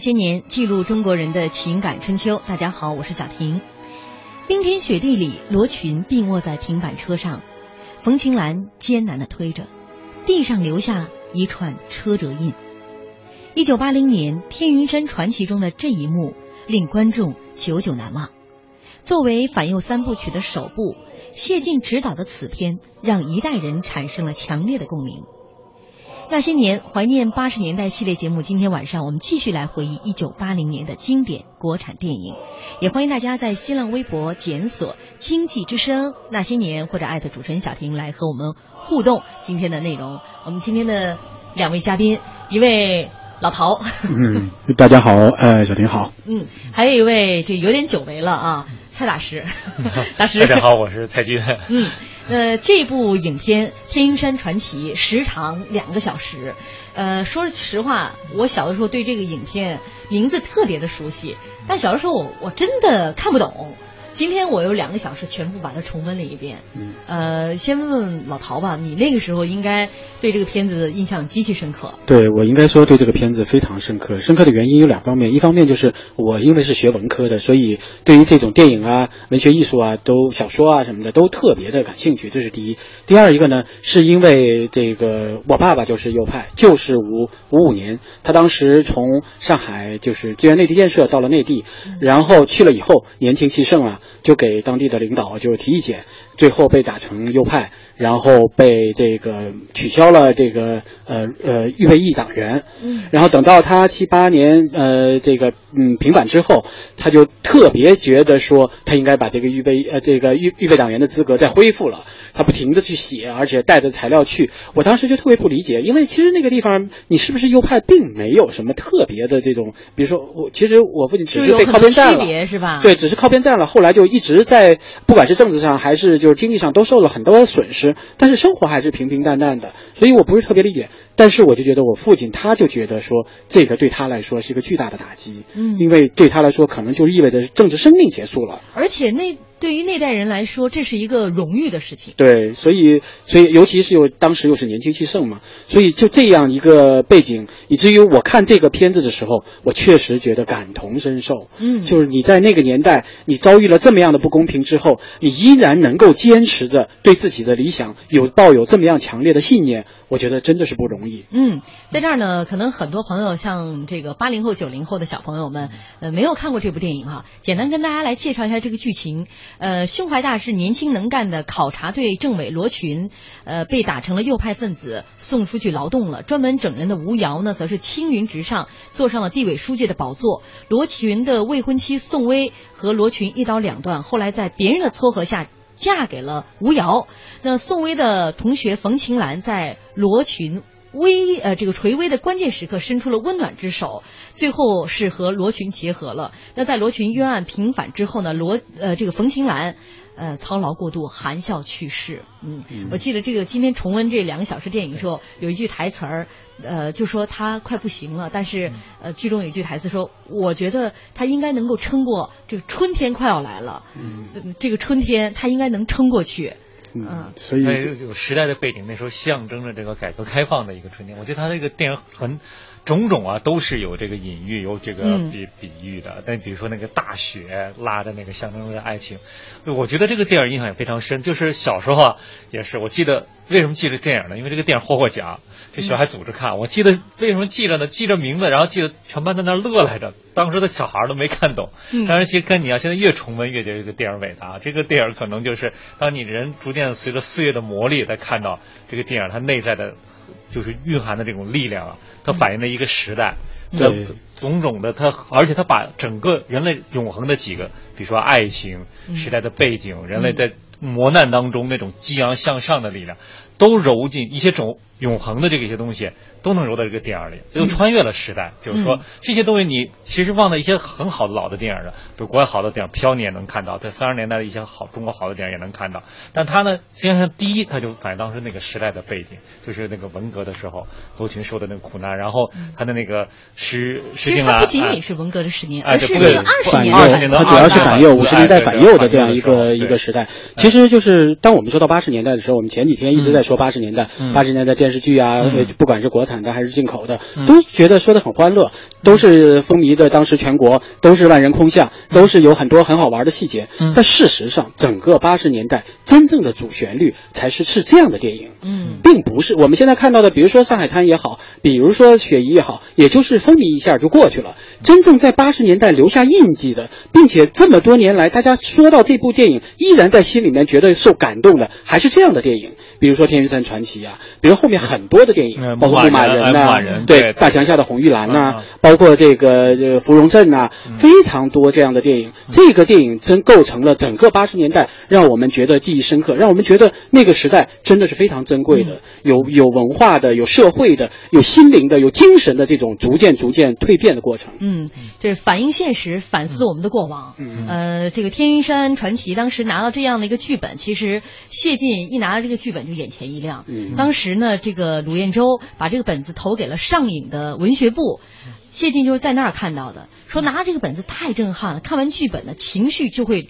些年，记录中国人的情感春秋。大家好，我是小婷。冰天雪地里，罗群病卧在平板车上，冯晴兰艰难地推着，地上留下一串车辙印。一九八零年《天云山传奇》中的这一幕令观众久久难忘。作为反右三部曲的首部，谢晋执导的此片让一代人产生了强烈的共鸣。那些年，怀念八十年代系列节目，今天晚上我们继续来回忆一九八零年的经典国产电影。也欢迎大家在新浪微博检索“经济之声那些年”或者艾特主持人小婷来和我们互动今天的内容。我们今天的两位嘉宾，一位老陶，嗯，大家好，呃，小婷好。嗯，还有一位这有点久违了啊，蔡大师，大师，大家好，我是蔡军。嗯，呃，这部影片《天云山传奇》时长两个小时。呃，说实话，我小的时候对这个影片名字特别的熟悉，但小的时候我我真的看不懂。今天我有两个小时全部把它重温了一遍。嗯，呃，先问问老陶吧，你那个时候应该对这个片子印象极其深刻。对我应该说对这个片子非常深刻。深刻的原因有两方面，一方面就是我因为是学文科的，所以对于这种电影啊、文学艺术啊、都小说啊什么的都特别的感兴趣，这是第一。第二一个呢，是因为这个我爸爸就是右派，就是五五五年，他当时从上海就是支援内地建设到了内地，然后去了以后年轻气盛啊，就给当地的领导就提意见，最后被打成右派，然后被这个取消了这个呃呃预备役党员，嗯，然后等到他七八年呃这个嗯平反之后，他就特别觉得说他应该把这个预备呃这个预预备党员的资格再恢复了，他不停的去写，而且带着材料去，我当时就特别不理解，因为其实那个地方你是不是右派并没有什么特别的这种，比如说我其实我父亲只是被靠边站了。别是吧？对，只是靠边站了，后来就一直在，不管是政治上还是就是经济上都受了很多的损失，但是生活还是平平淡淡的，所以我不是特别理解。但是我就觉得我父亲他就觉得说这个对他来说是一个巨大的打击，嗯因为对他来说可能就意味着政治生命结束了。而且那对于那代人来说，这是一个荣誉的事情。对，所以所以尤其是又当时又是年轻气盛嘛，所以就这样一个背景，以至于我看这个片子的时候，我确实觉得感同身受。嗯就是你在那个年代，你遭遇了这么样的不公平之后，你依然能够坚持着对自己的理想有抱有这么样强烈的信念，我觉得真的是不容易。易。嗯，在这儿呢，可能很多朋友像这个八零后、九零后的小朋友们，呃，没有看过这部电影哈。简单跟大家来介绍一下这个剧情。呃，胸怀大志、年轻能干的考察队政委罗群，呃，被打成了右派分子，送出去劳动了。专门整人的吴瑶呢，则是青云直上，坐上了地委书记的宝座。罗群的未婚妻宋薇和罗群一刀两断，后来在别人的撮合下。嫁给了吴瑶，那宋薇的同学冯晴兰在罗群危呃这个垂危的关键时刻伸出了温暖之手，最后是和罗群结合了。那在罗群冤案平反之后呢，罗呃这个冯晴兰。呃，操劳过度，含笑去世。嗯，我记得这个今天重温这两个小时电影的时候，有一句台词儿，呃，就说他快不行了，但是呃，剧中有一句台词说，我觉得他应该能够撑过这个春天快要来了，嗯，这个春天他应该能撑过去。嗯，所以有时代的背景，那时候象征着这个改革开放的一个春天。我觉得他这个电影很。种种啊，都是有这个隐喻，有这个比比喻的。但比如说那个大雪拉着那个象征着爱情，我觉得这个电影印象也非常深。就是小时候啊，也是我记得为什么记这电影呢？因为这个电影获过奖，这小孩组织看。我记得为什么记着呢？记着名字，然后记得全班在那乐来着。当时的小孩都没看懂。当然，其实跟你啊，现在越重温越觉得这个电影伟大。这个电影可能就是当你人逐渐随着岁月的磨砺，在看到这个电影它内在的。就是蕴含的这种力量啊，它反映了一个时代，的种种的它，而且它把整个人类永恒的几个，比如说爱情、时代的背景、人类在磨难当中那种激昂向上的力量，都揉进一些种永恒的这个一些东西。都能揉到这个电影里，又穿越了时代。就是说，这些东西你其实放在一些很好的老的电影的，比如国外好的电影《飘》，你也能看到；在三十年代的一些好中国好的电影也能看到。但它呢，实际上第一，它就反映当时那个时代的背景，就是那个文革的时候，罗群受的那个苦难。然后他的那个石石敬兰，不仅仅是文革的十年，而是那个二十年代，它主要是反右五十年代反右的这样一个一个时代。其实就是当我们说到八十年代的时候，我们前几天一直在说八十年代，八十年代电视剧啊，不管是国产的还是进口的。都觉得说的很欢乐，都是风靡的当时全国，都是万人空巷，都是有很多很好玩的细节。但事实上，整个八十年代真正的主旋律才是是这样的电影，嗯，并不是我们现在看到的，比如说《上海滩》也好，比如说《雪姨》也好，也就是风靡一下就过去了。真正在八十年代留下印记的，并且这么多年来大家说到这部电影依然在心里面觉得受感动的，还是这样的电影。比如说《天云山传奇》啊，比如后面很多的电影，包括《牧马人》呐，对，《大墙下的红玉兰》呐，包括这个《呃芙蓉镇》呐，非常多这样的电影。这个电影真构成了整个八十年代，让我们觉得记忆深刻，让我们觉得那个时代真的是非常珍贵的，有有文化的，有社会的，有心灵的，有精神的这种逐渐逐渐蜕变的过程。嗯，这是反映现实，反思我们的过往。嗯呃，这个《天云山传奇》当时拿到这样的一个剧本，其实谢晋一拿到这个剧本。就眼前一亮。当时呢，这个鲁彦洲把这个本子投给了上影的文学部，谢晋就是在那儿看到的，说拿这个本子太震撼了，看完剧本呢，情绪就会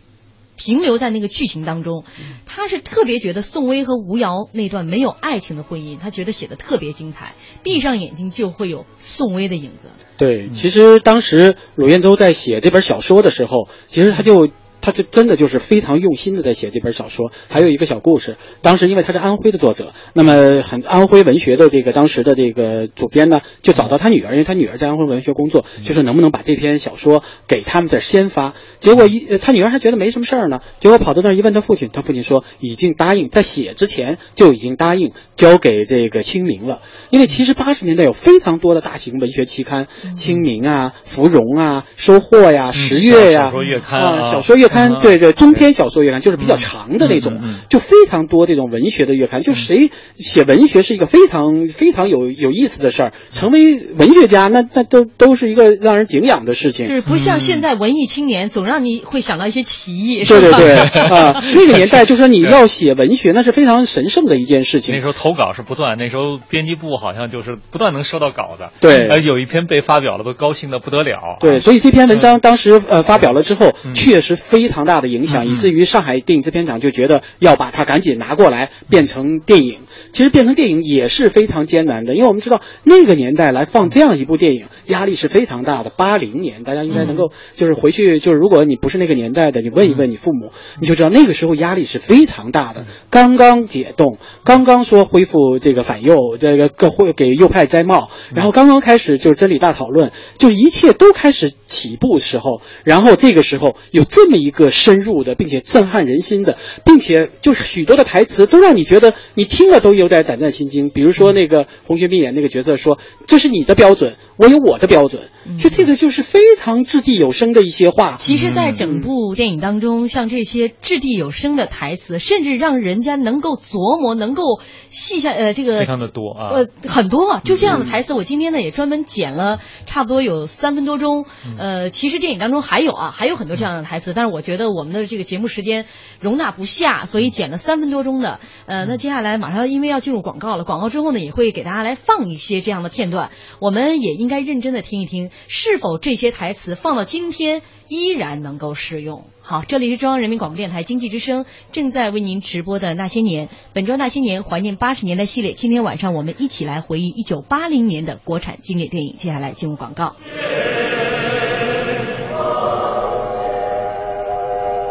停留在那个剧情当中。他是特别觉得宋薇和吴瑶那段没有爱情的婚姻，他觉得写的特别精彩，闭上眼睛就会有宋薇的影子。对，其实当时鲁彦洲在写这本小说的时候，其实他就。他就真的就是非常用心的在写这本小说，还有一个小故事。当时因为他是安徽的作者，那么很安徽文学的这个当时的这个主编呢，就找到他女儿，因为他女儿在安徽文学工作，就是能不能把这篇小说给他们这先发。结果一他女儿还觉得没什么事儿呢，结果跑到那儿一问他父亲，他父亲说已经答应在写之前就已经答应交给这个清明了。因为其实八十年代有非常多的大型文学期刊，清明啊、芙蓉啊、收获呀、十月呀，小说月刊啊，小说月。刊对对，中篇小说月刊就是比较长的那种，就非常多这种文学的月刊。就谁写文学是一个非常非常有有意思的事儿，成为文学家那那都都是一个让人敬仰的事情。就是不像现在文艺青年总让你会想到一些歧义，对对对啊，那个年代就说你要写文学那是非常神圣的一件事情。那时候投稿是不断，那时候编辑部好像就是不断能收到稿子。对，呃，有一篇被发表了，都高兴的不得了。对，所以这篇文章当时呃发表了之后，确实非。非常大的影响，以至于上海电影制片厂就觉得要把它赶紧拿过来变成电影。其实变成电影也是非常艰难的，因为我们知道那个年代来放这样一部电影，压力是非常大的。八零年，大家应该能够就是回去，就是如果你不是那个年代的，你问一问你父母，你就知道那个时候压力是非常大的。刚刚解冻，刚刚说恢复这个反右，这个各会给右派摘帽，然后刚刚开始就是真理大讨论，就是一切都开始起步时候，然后这个时候有这么一个深入的，并且震撼人心的，并且就是许多的台词都让你觉得你听了都有点胆战心惊。比如说那个洪学斌演那个角色说：“这是你的标准，我有我的标准。”就这个就是非常掷地有声的一些话。其实，在整部电影当中，像这些掷地有声的台词，甚至让人家能够琢磨、能够细下呃这个非常的多啊，呃很多啊，就这样的台词，我今天呢也专门剪了差不多有三分多钟。呃，其实电影当中还有啊，还有很多这样的台词，但是我觉得我们的这个节目时间容纳不下，所以剪了三分多钟的。呃，那接下来马上因为要进入广告了，广告之后呢也会给大家来放一些这样的片段，我们也应该认真的听一听，是否这些台词放到今天依然能够适用。好，这里是中央人民广播电台经济之声正在为您直播的那些年，本周那些年怀念八十年代系列，今天晚上我们一起来回忆一九八零年的国产经典电影。接下来进入广告。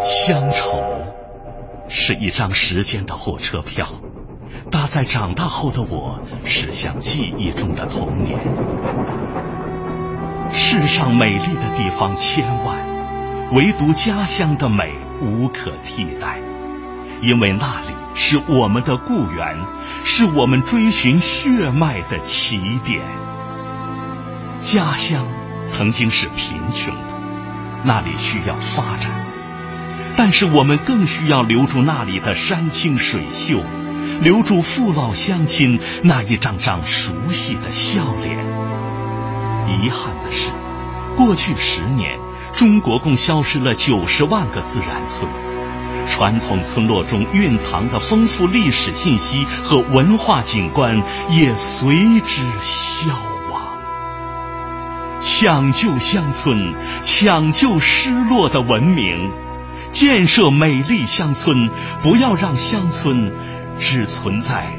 乡愁是一张时间的火车票，搭在长大后的我驶向记忆中的童年。世上美丽的地方千万，唯独家乡的美无可替代，因为那里是我们的故园，是我们追寻血脉的起点。家乡曾经是贫穷的，那里需要发展。但是我们更需要留住那里的山清水秀，留住父老乡亲那一张张熟悉的笑脸。遗憾的是，过去十年，中国共消失了九十万个自然村，传统村落中蕴藏的丰富历史信息和文化景观也随之消亡。抢救乡村，抢救失落的文明。建设美丽乡村，不要让乡村只存在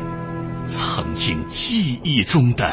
曾经记忆中的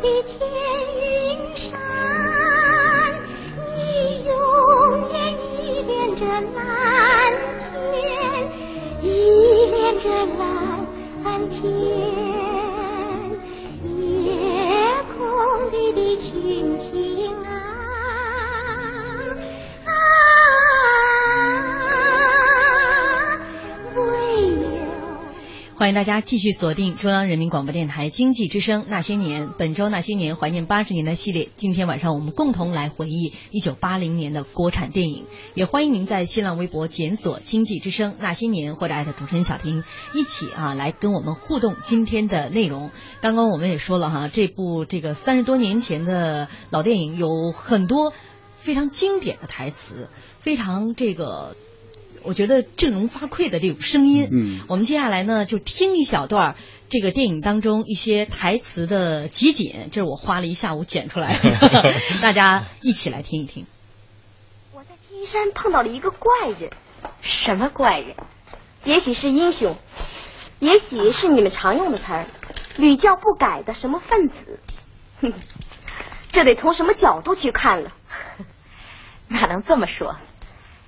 的天迎大家继续锁定中央人民广播电台经济之声《那些年》，本周《那些年》怀念八十年代系列。今天晚上我们共同来回忆一九八零年的国产电影。也欢迎您在新浪微博检索“经济之声那些年”或者艾特主持人小婷，一起啊来跟我们互动今天的内容。刚刚我们也说了哈，这部这个三十多年前的老电影有很多非常经典的台词，非常这个。我觉得振聋发聩的这种声音，嗯，我们接下来呢就听一小段这个电影当中一些台词的集锦，这是我花了一下午剪出来的，大家一起来听一听。我在天山碰到了一个怪人，什么怪人？也许是英雄，也许是你们常用的词儿，屡教不改的什么分子。哼，这得从什么角度去看了？哪能这么说？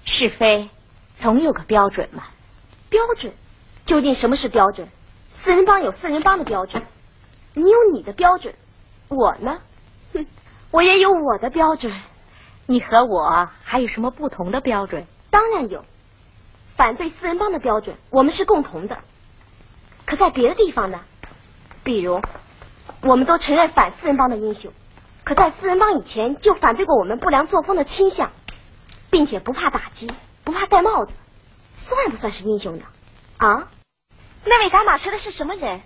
是非总有个标准嘛。标准？究竟什么是标准？四人帮有四人帮的标准，你有你的标准，我呢？哼，我也有我的标准。你和我还有什么不同的标准？当然有，反对四人帮的标准我们是共同的。可在别的地方呢？比如，我们都承认反四人帮的英雄，可在四人帮以前就反对过我们不良作风的倾向，并且不怕打击，不怕戴帽子，算不算是英雄呢？啊？那位打马车的是什么人？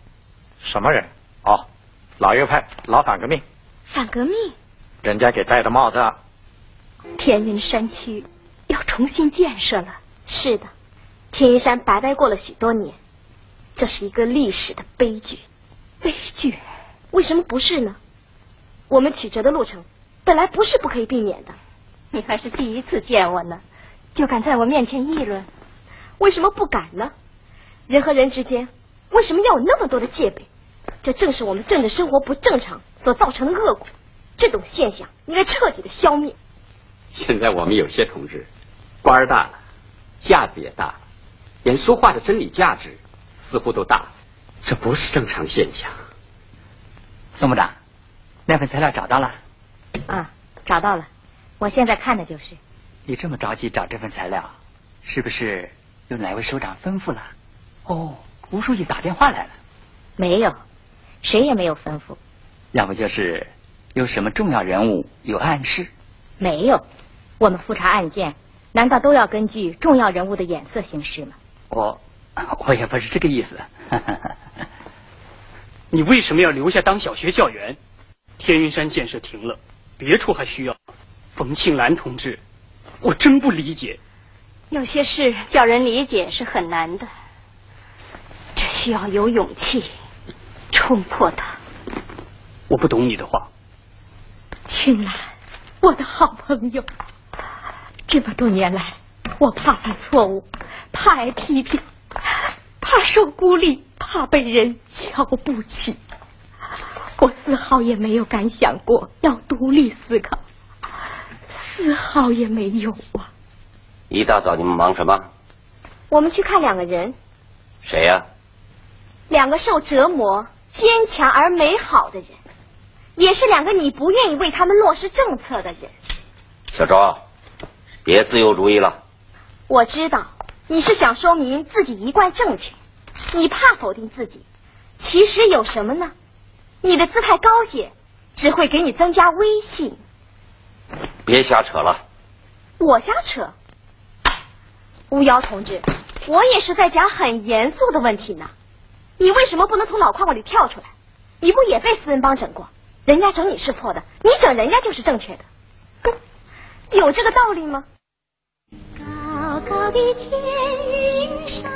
什么人？哦，老右派，老反革命。反革命？人家给戴的帽子。天云山区要重新建设了。是的，天云山白白过了许多年，这是一个历史的悲剧。悲剧？为什么不是呢？我们曲折的路程本来不是不可以避免的。你还是第一次见我呢，就敢在我面前议论？为什么不敢呢？人和人之间为什么要有那么多的戒备？这正是我们政治生活不正常所造成的恶果。这种现象应该彻底的消灭。现在我们有些同志官儿大了，架子也大了，连说话的真理价值似乎都大了，这不是正常现象。宋部长，那份材料找到了？啊，找到了，我现在看的就是。你这么着急找这份材料，是不是有哪位首长吩咐了？哦，吴书记打电话来了。没有，谁也没有吩咐。要不就是有什么重要人物有暗示？没有，我们复查案件，难道都要根据重要人物的眼色行事吗？我我也不是这个意思。你为什么要留下当小学教员？天云山建设停了，别处还需要。冯庆兰同志，我真不理解。有些事叫人理解是很难的，这需要有勇气冲破它。我不懂你的话。青兰，我的好朋友，这么多年来，我怕犯错误，怕挨批评。怕受孤立，怕被人瞧不起，我丝毫也没有敢想过要独立思考，丝毫也没有啊！一大早你们忙什么？我们去看两个人。谁呀？两个受折磨、坚强而美好的人，也是两个你不愿意为他们落实政策的人。小周，别自由主义了。我知道。你是想说明自己一贯正确，你怕否定自己，其实有什么呢？你的姿态高些，只会给你增加威信。别瞎扯了。我瞎扯？巫妖同志，我也是在讲很严肃的问题呢。你为什么不能从老框框里跳出来？你不也被四人帮整过？人家整你是错的，你整人家就是正确的。哼，有这个道理吗？高高的天云山，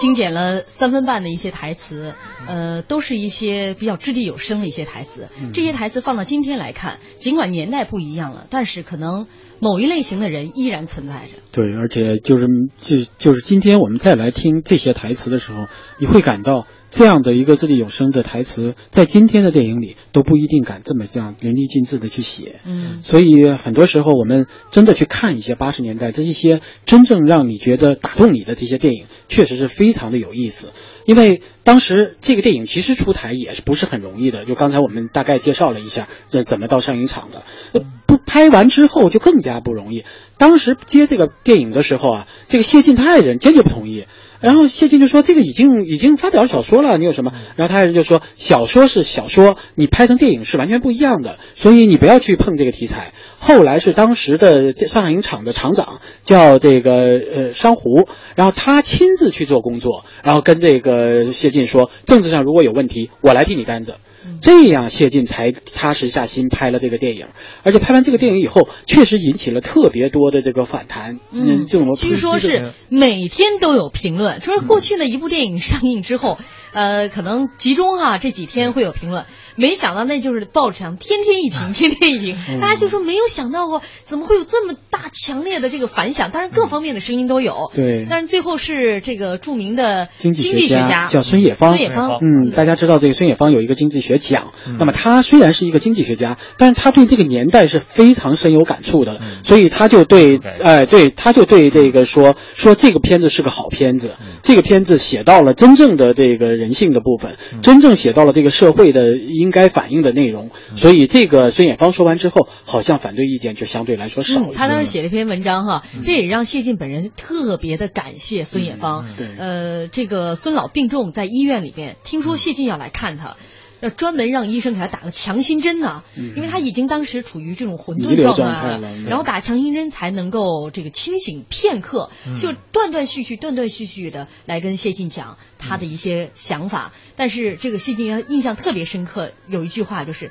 精简了三分半的一些台词，呃，都是一些比较掷地有声的一些台词。这些台词放到今天来看，尽管年代不一样了，但是可能某一类型的人依然存在着。对，而且就是就就是今天我们再来听这些台词的时候，你会感到。这样的一个掷地有声的台词，在今天的电影里都不一定敢这么这样淋漓尽致的去写。嗯，所以很多时候我们真的去看一些八十年代这一些真正让你觉得打动你的这些电影，确实是非常的有意思。因为当时这个电影其实出台也是不是很容易的。就刚才我们大概介绍了一下，这怎么到上影厂的，不拍完之后就更加不容易。当时接这个电影的时候啊，这个谢晋他爱人坚决不同意。然后谢晋就说：“这个已经已经发表小说了，你有什么？”然后他爱人就说：“小说是小说，你拍成电影是完全不一样的，所以你不要去碰这个题材。”后来是当时的上海影厂的厂长叫这个呃商胡，然后他亲自去做工作，然后跟这个谢晋说：“政治上如果有问题，我来替你担着。”这样谢晋才踏实下心拍了这个电影，而且拍完这个电影以后，确实引起了特别多的这个反弹。嗯，这种据说是每天都有评论，说是过去的一部电影上映之后，呃，可能集中哈这几天会有评论。没想到那就是报纸上天天一评，天天一评，大家就说没有想到过怎么会有这么大强烈的这个反响。当然各方面的声音都有，对。但是最后是这个著名的经济学家叫孙野芳，孙野芳，嗯，大家知道这个孙野芳有一个经济学奖。那么他虽然是一个经济学家，但是他对这个年代是非常深有感触的，所以他就对，哎，对，他就对这个说说这个片子是个好片子，这个片子写到了真正的这个人性的部分，真正写到了这个社会的应该反映的内容。所以这个孙远芳说完之后，好像反对意见就相对来说少。他当时写了一篇文章哈，这也让谢晋本人特别的感谢孙远芳。对，呃，这个孙老病重在医院里边，听说谢晋要来看他。要专门让医生给他打了强心针呢，嗯。因为他已经当时处于这种混沌状态了然后打强心针才能够这个清醒片刻，嗯。就断断续续、断断续续的来跟谢晋讲他的一些想法。但是这个谢晋让印象特别深刻，有一句话就是，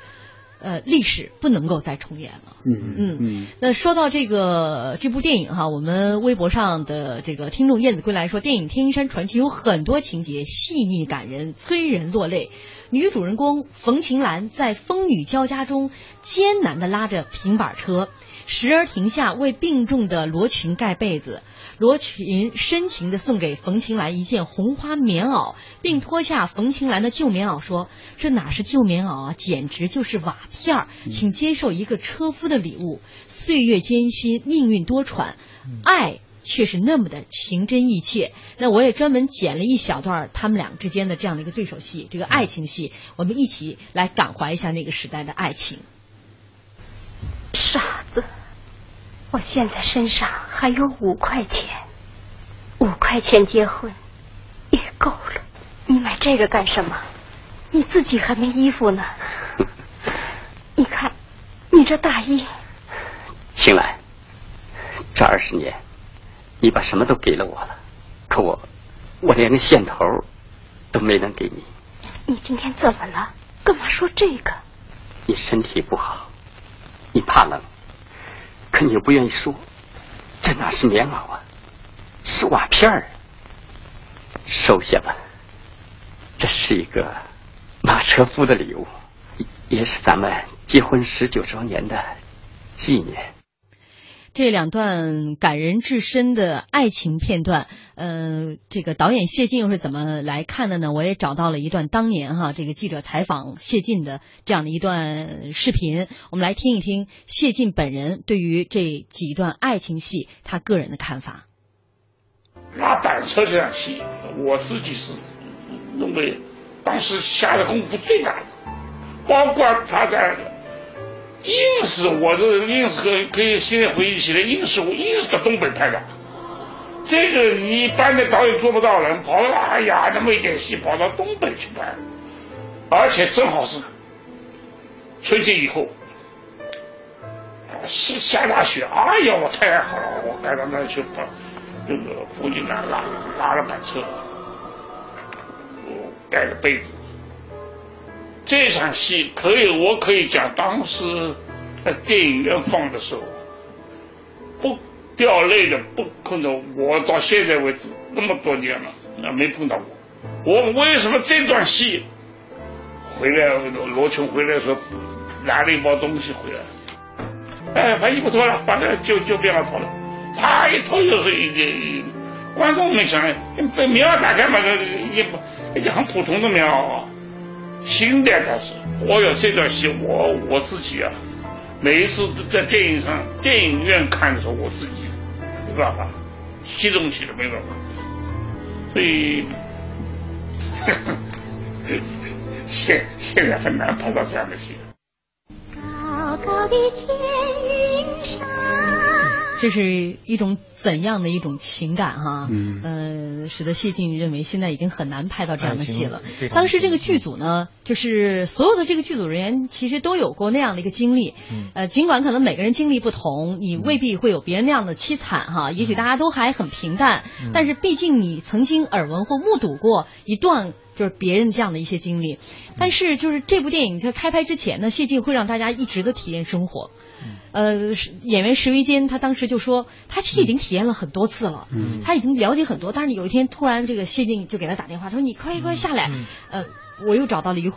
呃，历史不能够再重演了。嗯嗯嗯，那说到这个这部电影哈，我们微博上的这个听众燕子归来说，电影《天云山传奇》有很多情节细腻感人，催人落泪。女主人公冯晴岚在风雨交加中艰难地拉着平板车，时而停下为病重的罗群盖被子。罗群深情地送给冯晴兰一件红花棉袄，并脱下冯晴兰的旧棉袄，说：“这哪是旧棉袄啊，简直就是瓦片儿，请接受一个车夫的礼物。岁月艰辛，命运多舛，爱。”却是那么的情真意切。那我也专门剪了一小段他们俩之间的这样的一个对手戏，这个爱情戏，我们一起来感怀一下那个时代的爱情。傻子，我现在身上还有五块钱，五块钱结婚也够了。你买这个干什么？你自己还没衣服呢。你看，你这大衣，青兰，这二十年，你把什么都给了我了，可我，我连个线头都没能给你。你今天怎么了？干嘛说这个？你身体不好，你怕冷，可你又不愿意说，这哪是棉袄啊，是瓦片儿。收下吧，这是一个马车夫的礼物，也是咱们结婚十九周年的纪念。这两段感人至深的爱情片段，呃，这个导演谢晋又是怎么来看的呢？我也找到了一段当年哈这个记者采访谢晋的这样的一段视频，我们来听一听谢晋本人对于这几段爱情戏他个人的看法。拉板车这场戏，我自己是认为当时下的功夫最大，包括他在。硬是我这硬是可可以现在回忆起来，硬是我硬是在东北拍的，这个你一般的导演做不到的，跑到哎呀那么一点戏跑到东北去拍，而且正好是春节以后，是下大雪，哎呀我太好了，我赶到那去把那个冯金兰拉拉了板车，我盖了被子。这场戏可以，我可以讲，当时在电影院放的时候，不掉泪的，不可能。我到现在为止那么多年了，那没碰到过。我为什么这段戏回来，罗琼回来的时候拿了一包东西回来，哎，把衣服脱了，把那个旧旧棉袄脱了，啪一脱就是一一观众没想，被棉袄打开嘛，一一件很普通的棉袄。新的开始，我有这段戏，我我自己啊，每一次在电影上电影院看的时候，我自己没办法激动起来，没办法，所以 现现在很难拍到这样的戏。高高的天云上。这是一种怎样的一种情感哈？嗯，呃，使得谢晋认为现在已经很难拍到这样的戏了。当时这个剧组呢，就是所有的这个剧组人员其实都有过那样的一个经历。嗯呃，尽管可能每个人经历不同，你未必会有别人那样的凄惨哈，也许大家都还很平淡，嗯但是毕竟你曾经耳闻或目睹过一段。就是别人这样的一些经历，但是就是这部电影它开拍之前呢，谢晋会让大家一直的体验生活。呃，演员石维坚他当时就说，他其实已经体验了很多次了，嗯。他已经了解很多，但是有一天突然这个谢晋就给他打电话，他说你快快下来，嗯。呃，我又找到了一个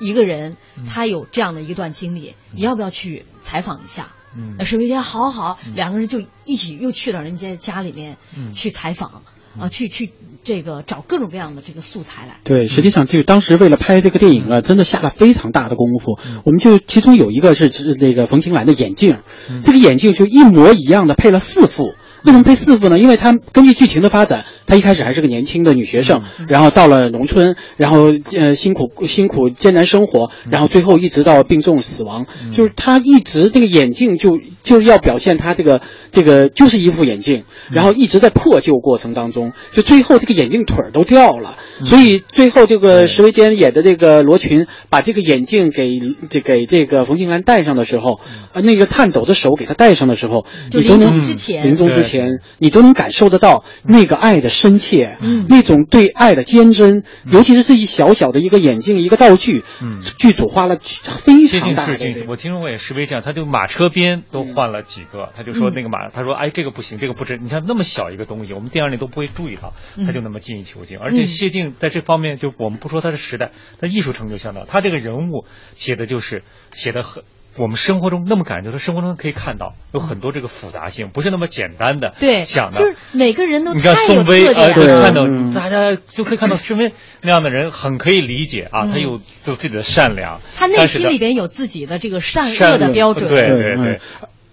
一个人，他有这样的一段经历，你要不要去采访一下？嗯。那石维坚好好好，两个人就一起又去到人家家里面嗯。去采访，啊，去去这个找各种各样的这个素材来。对，实际上就是当时为了拍这个电影啊，真的下了非常大的功夫。我们就其中有一个是是那个冯清兰的眼镜，这个眼镜就一模一样的配了四副。为什么配四副呢？因为他根据剧情的发展，他一开始还是个年轻的女学生，然后到了农村，然后呃辛苦辛苦艰难生活，然后最后一直到病重死亡，就是他一直这个眼镜就就是要表现他这个这个就是一副眼镜，然后一直在破旧过程当中，就最后这个眼镜腿儿都掉了，所以最后这个石维坚演的这个罗群把这个眼镜给这给这个冯静兰戴上的时候，呃那个颤抖的手给他戴上的时候，就你都能临终之前临终之前你都能感受得到那个爱的深切，嗯。那种对爱的坚贞，尤其是这一小小的一个眼镜一个道具，嗯。剧组花了非常大的是近，我听说过也是为这样，他就马车边都换了几个，他就说嗯那个马，他说哎这个不行，这个不值，你看那么小一个东西，我们电影里都不会注意到，嗯。他就那么精益求精，而且嗯。谢晋在这方面就我们不说他的时代，他艺术成就相当，他这个人物写的就是写的很。我们生活中那么感觉，他生活中可以看到有很多这个复杂性，不是那么简单的对，想的。就是每个人都你看太有宋威，特呃，点了。就看到嗯大家就可以看到宋威那样的人很可以理解啊，嗯他有有自己的善良，他内心里边有自己的这个善善恶的标准。对对嗯对。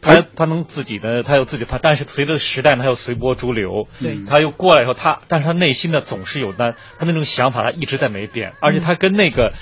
他他能自己的，他有自己他，但是随着时代呢，他又随波逐流。对他又过来以后，他但是他内心呢总是有那他那种想法，他一直在没变，而且他跟那个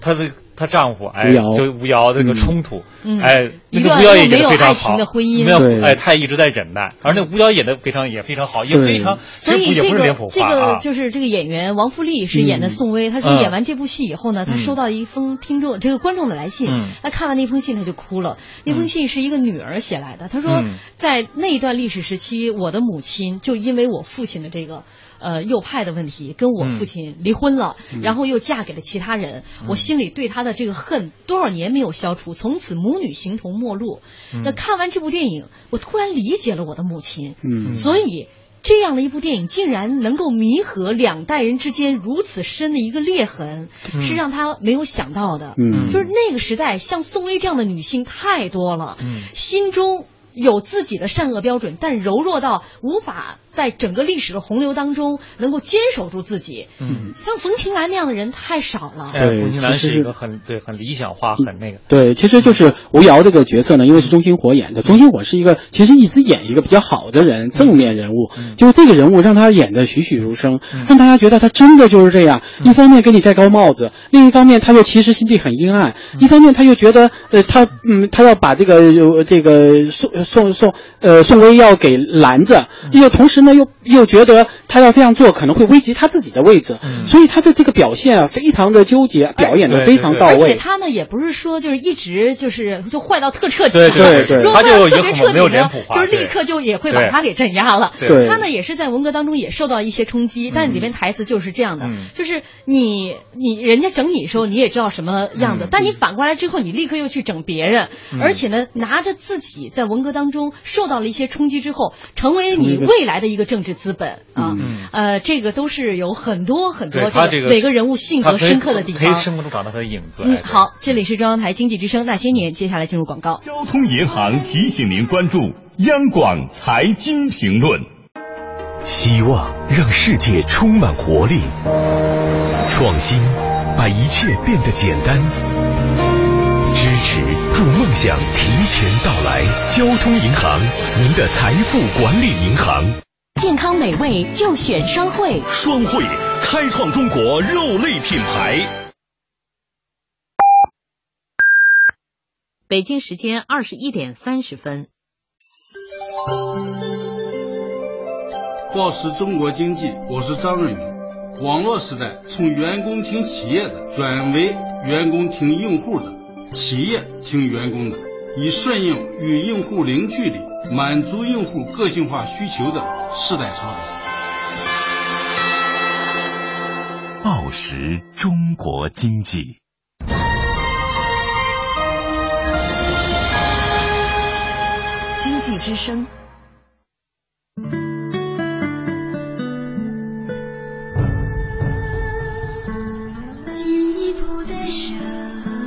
他的她丈夫哎就吴瑶这个冲突，嗯。哎，那一段个吴瑶也演又没有得非常好爱情的，婚姻。没有哎，她也一直在忍耐，而那吴瑶演的非常也非常好，也非常，所以这个这。个就是这个演员王富丽是演的嗯宋薇，他说嗯演完这部戏以后呢，她嗯收到一封听众这个观众的来信嗯，他看完那封信她就哭了。那封信是一个女儿写来的，她说嗯。在那一段历史时期，我的母亲就因为我父亲的这个。呃，右派的问题，跟我父亲离婚了，然后又嫁给了其他人，我心里对他的这个恨多少年没有消除，从此母女形同陌路。那看完这部电影，我突然理解了我的母亲，嗯。所以这样的一部电影竟然能够弥合两代人之间如此深的一个裂痕，嗯。是让他没有想到的。嗯。就是那个时代，像宋薇这样的女性太多了，嗯。心中有自己的善恶标准，但柔弱到无法在整个历史的洪流当中能够坚守住自己。嗯，像冯清兰那样的人太少了。哎，对冯清兰是。是一个很对很理想化、很那个。对，其实就是吴瑶这个角色呢，因为是钟欣火演的，钟欣火是一个其实一直演一个比较好的人，正面人物，就是这个人物让他演的栩栩如生，让大家觉得他真的就是这样。一方面给你戴高帽子，另一方面他又其实心地很阴暗，一方面他又觉得呃他嗯他要把这个呃这个宋宋宋呃宋威要给拦着，又同时呢又又觉得他要这样做可能会危及他自己的位置，所以他的这个表现啊非常的纠结，表演的非常到位而且。他呢，也不是说就是一直就是就坏到特彻底，对对对如果坏到特别彻底很没有脸呢谱，化就是立刻就也会把他给镇压了。对他呢也是在文革当中也受到一些冲击，但是里面台词就是这样的，就是你你人家整你的时候你也知道什么样子，但你反过来之后你立刻又去整别人，嗯而且呢拿着自己在文革当中受到了一些冲击之后，成为你未来的一个政治资本啊，嗯呃，这个都是有很多很多对他这个每个人物性格深刻的地方可以方。生活中找到他的影子。嗯，哎好，这里是中央台经济之声那些年，接下来进入广告。交通银行提醒您关注央广财经评论。希望让世界充满活力，创新把一切变得简单，支持助梦想提前到来。交通银行，您的财富管理银行。健康美味就选双汇，双汇开创中国肉类品牌。北京时间二十一点三十分。报时中国经济，我是张瑞明。网络时代，从员工听企业的转为员工听用户的，企业听员工的，以顺应与用户零距离，满足用户个性化需求的世代潮流。报时中国经济。经济之声。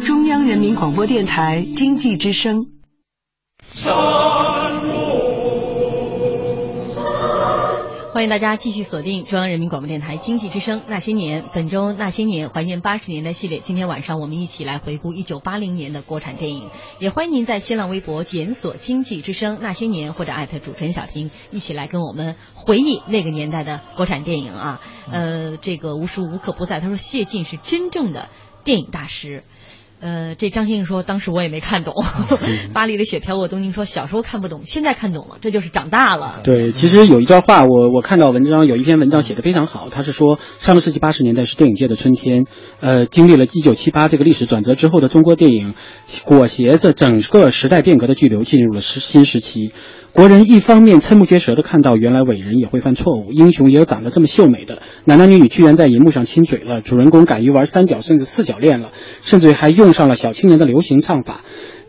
中央人民广播电台经济之声。欢迎大家继续锁定中央人民广播电台经济之声《那些年》，本周《那些年》怀念八十年代系列。今天晚上我们一起来回顾一九八零年的国产电影，也欢迎您在新浪微博检索“经济之声那些年”或者艾特主持人小婷，一起来跟我们回忆那个年代的国产电影啊。呃，这个无时无刻不在。他说谢晋是真正的电影大师。呃，这张先生说，当时我也没看懂。巴黎的雪飘过东京，说小时候看不懂，现在看懂了，这就是长大了。对，其实有一段话，我我看到文章有一篇文章写的非常好，他是说上个世纪八十年代是电影界的春天，呃，经历了一九七八这个历史转折之后的中国电影，裹挟着整个时代变革的巨流，进入了时新时期。国人一方面瞠目结舌的看到原来伟人也会犯错误，英雄也有长得这么秀美的，男男女女居然在荧幕上亲嘴了，主人公敢于玩三角甚至四角恋了，甚至还用上了小青年的流行唱法。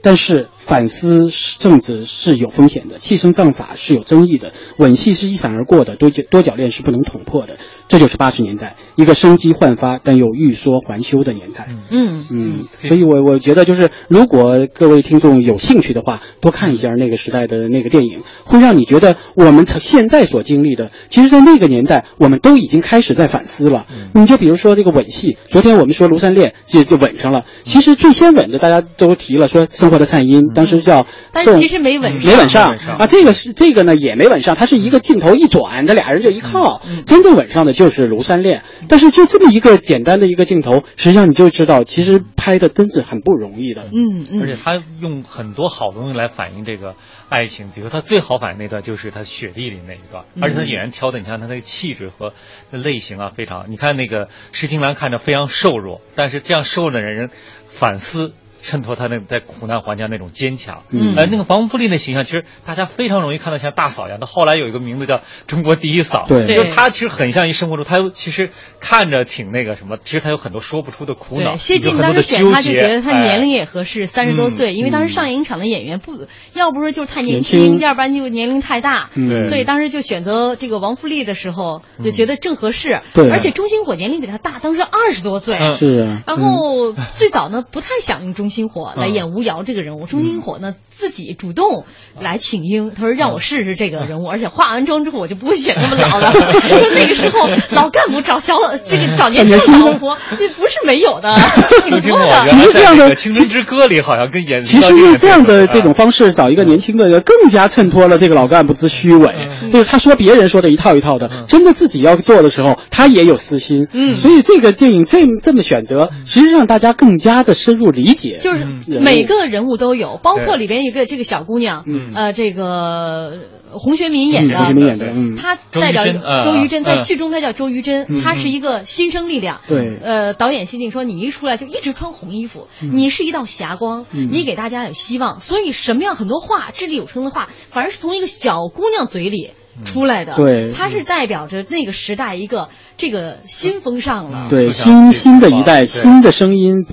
但是反思政治是有风险的，气声葬法是有争议的，吻戏是一闪而过的，多角多角恋是不能捅破的。这就是八十年代一个生机焕发但又欲说还休的年代。嗯嗯，所以我我觉得就是，如果各位听众有兴趣的话，多看一下那个时代的那个电影，会让你觉得我们曾现在所经历的，其实，在那个年代我们都已经开始在反思了。你就比如说这个吻戏，昨天我们说《庐山恋》就就吻上了，其实最先吻的大家都提了，说《生活的颤音》，当时叫，但其实没吻没吻上啊。这个是这个呢也没吻上，它是一个镜头一转，这俩人就一靠，真正吻上的就是《庐山恋》。但是就这么一个简单的一个镜头，实际上你就知道，其实拍的真是很不容易的。嗯嗯，而且他用很多好东西来反映这个爱情，比如他最好反映那段就是他雪地里那一段，而且他演员挑的，你看他那个气质和类型啊，非常。你看那个石青兰看着非常瘦弱，但是这样瘦弱的人人反思。衬托他那在苦难环境那种坚强，嗯，呃，那个王富丽的形象，其实大家非常容易看到像大嫂一样。她后来有一个名字叫中国第一嫂，对，就他其实很像一生活中，他其实看着挺那个什么，其实他有很多说不出的苦恼，谢晋当时选他就觉得他年龄也合适，三十多岁，因为当时上影厂的演员不要不是就是太年轻，要不然就年龄太大，所以当时就选择这个王富丽的时候就觉得正合适，对，而且钟兴火年龄比他大，当时二十多岁，是啊，然后最早呢不太响应钟。钟兴火来演吴瑶这个人物，钟星火呢自己主动来请缨，他说让我试试这个人物，而且化完妆之后我就不会显那么老了。说 那个时候老干部找小这个找年轻老婆，那不是没有的，挺多的。其实这样的《青春之歌》里好像跟演，其实用这样的这种方式找一个年轻的，更加衬托了这个老干部之虚伪。就是他说别人说的一套一套的，真的自己要做的时候，他也有私心。嗯，所以这个电影这这么选择，实际上大家更加的深入理解。就是每个人物都有，包括里边一个这个小姑娘，呃，这个洪学民演的，洪学民演的，她代表周瑜珍，在剧中她叫周瑜珍，她是一个新生力量。对，呃，导演心定说，你一出来就一直穿红衣服，你是一道霞光，你给大家有希望。所以什么样很多话，掷地有声的话，反而是从一个小姑娘嘴里。出来的，对，它是代表着那个时代一个这个新风尚了，对，新新的一代新的声音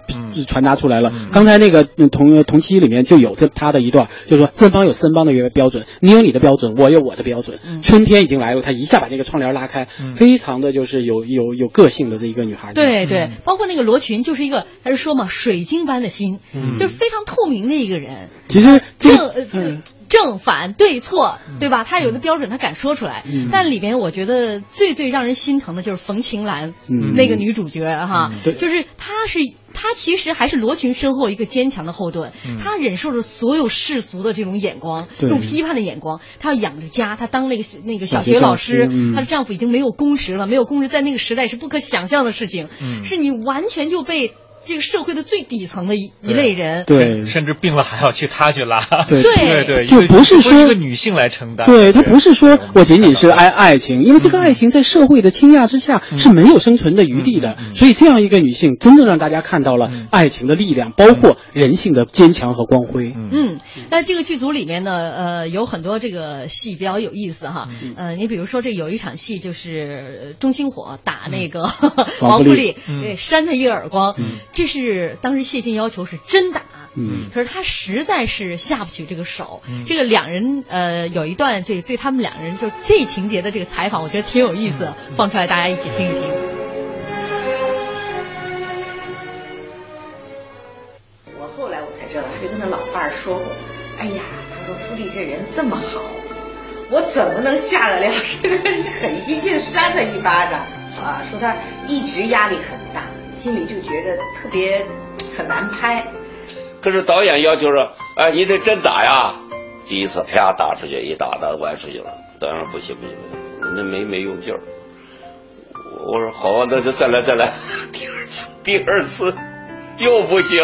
传达出来了。刚才那个同同期里面就有这他的一段，就是说森邦有森邦的一个标准，你有你的标准，我有我的标准。春天已经来了，他一下把那个窗帘拉开，非常的就是有有有个性的这一个女孩。对对，包括那个罗群，就是一个他是说嘛，水晶般的心，就是非常透明的一个人。其实这个。正反对错，对吧？他有个标准，他敢说出来。但里边我觉得最最让人心疼的就是冯晴兰那个女主角哈，就是她是她其实还是罗群身后一个坚强的后盾，她忍受着所有世俗的这种眼光，这种批判的眼光。她要养着家，她当那个那个小学老师，她的丈夫已经没有工时了，没有工时，在那个时代是不可想象的事情，是你完全就被。这个社会的最底层的一一类人，对，甚至病了还要去他去拉，对对对，就不是说一个女性来承担，对他不是说我仅仅是爱爱情，因为这个爱情在社会的倾轧之下是没有生存的余地的，所以这样一个女性真正让大家看到了爱情的力量，包括人性的坚强和光辉。嗯，那这个剧组里面呢，呃，有很多这个戏比较有意思哈，呃，你比如说这有一场戏就是钟星火打那个王富丽，对，扇他一个耳光。这是当时谢晋要求是真打，嗯，可是他实在是下不去这个手。这个两人呃有一段这对他们两人就这情节的这个采访，我觉得挺有意思，放出来大家一起听一听。我后来我才知道，他就跟他老伴儿说过，哎呀，他说富丽这人这么好，我怎么能下得了这个狠心劲扇他一巴掌啊？说他一直压力很大，心里就觉得特别很难拍。可是导演要求说，哎，你得真打呀！第一次啪打出去，一打打完出去了。导演说不行不行，那没没用劲儿。我说好啊，那就再来再来。第二次第二次又不行。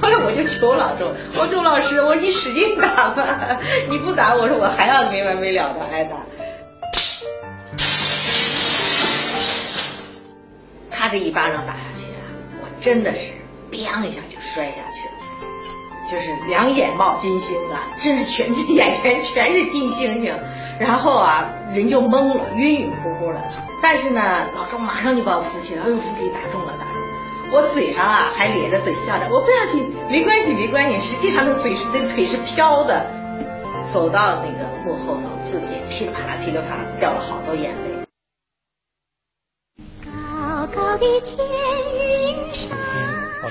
后来我就求老周，我说周老师，我说你使劲打吧，你不打，我说我还要没完没了的挨打。他这一巴掌打下真的是“砰”一下就摔下去了，就是两眼冒金星啊，真是全眼前全是金星星，然后啊人就懵了，晕晕乎乎的。但是呢，老周马上就把我扶起来，哎呦，扶给打中了，打中。我嘴上啊还咧着嘴笑着，我不要紧，没关系，没关系。实际上那嘴是那腿是飘的，走到那个幕后头，自己噼里啪啦噼里啪啦掉了好多眼泪。高高的天云上。